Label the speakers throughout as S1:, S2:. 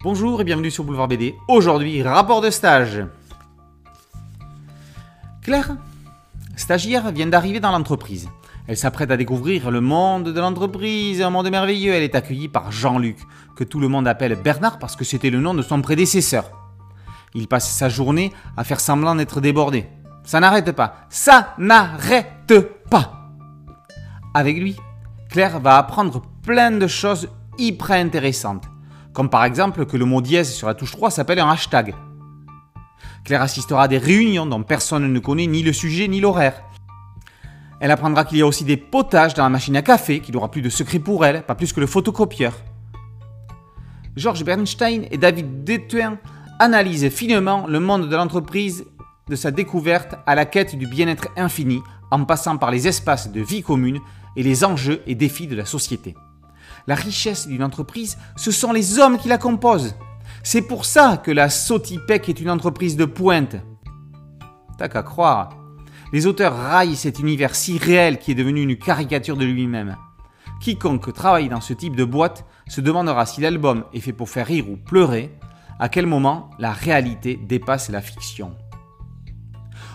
S1: Bonjour et bienvenue sur Boulevard BD. Aujourd'hui, rapport de stage. Claire, stagiaire, vient d'arriver dans l'entreprise. Elle s'apprête à découvrir le monde de l'entreprise, un monde merveilleux. Elle est accueillie par Jean-Luc, que tout le monde appelle Bernard parce que c'était le nom de son prédécesseur. Il passe sa journée à faire semblant d'être débordé. Ça n'arrête pas. Ça n'arrête pas. Avec lui, Claire va apprendre plein de choses hyper intéressantes. Comme par exemple que le mot dièse sur la touche 3 s'appelle un hashtag. Claire assistera à des réunions dont personne ne connaît ni le sujet ni l'horaire. Elle apprendra qu'il y a aussi des potages dans la machine à café, qu'il n'aura plus de secret pour elle, pas plus que le photocopieur. Georges Bernstein et David Detuin analysent finement le monde de l'entreprise de sa découverte à la quête du bien-être infini, en passant par les espaces de vie commune et les enjeux et défis de la société. La richesse d'une entreprise, ce sont les hommes qui la composent. C'est pour ça que la Sotipec est une entreprise de pointe. T'as qu'à croire. Les auteurs raillent cet univers si réel qui est devenu une caricature de lui-même. Quiconque travaille dans ce type de boîte se demandera si l'album est fait pour faire rire ou pleurer, à quel moment la réalité dépasse la fiction.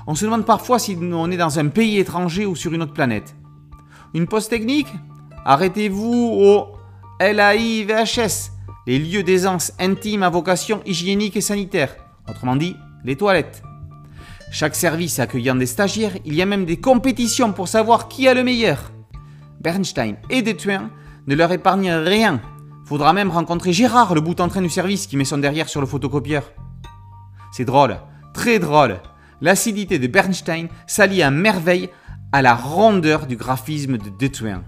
S1: On se demande parfois si on est dans un pays étranger ou sur une autre planète. Une pause technique? Arrêtez-vous au LAIVHS, les lieux d'aisance intime à vocation hygiénique et sanitaire, autrement dit, les toilettes. Chaque service accueillant des stagiaires, il y a même des compétitions pour savoir qui a le meilleur. Bernstein et Detuin ne leur épargnent rien. Faudra même rencontrer Gérard, le bout en train du service, qui met son derrière sur le photocopieur. C'est drôle, très drôle. L'acidité de Bernstein s'allie à merveille à la rondeur du graphisme de Detuin.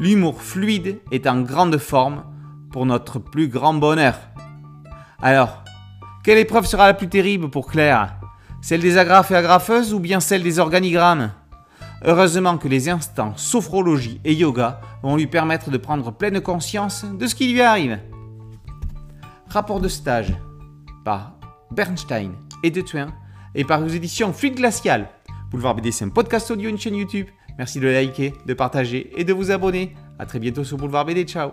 S1: L'humour fluide est en grande forme pour notre plus grand bonheur. Alors, quelle épreuve sera la plus terrible pour Claire? Celle des agrafes et agrafeuses ou bien celle des organigrammes? Heureusement que les instants sophrologie et yoga vont lui permettre de prendre pleine conscience de ce qui lui arrive. Rapport de stage par Bernstein et De et par aux éditions Fluide Glacial. Boulevard BD, c'est un podcast audio, une chaîne YouTube. Merci de liker, de partager et de vous abonner. A très bientôt sur Boulevard BD. Ciao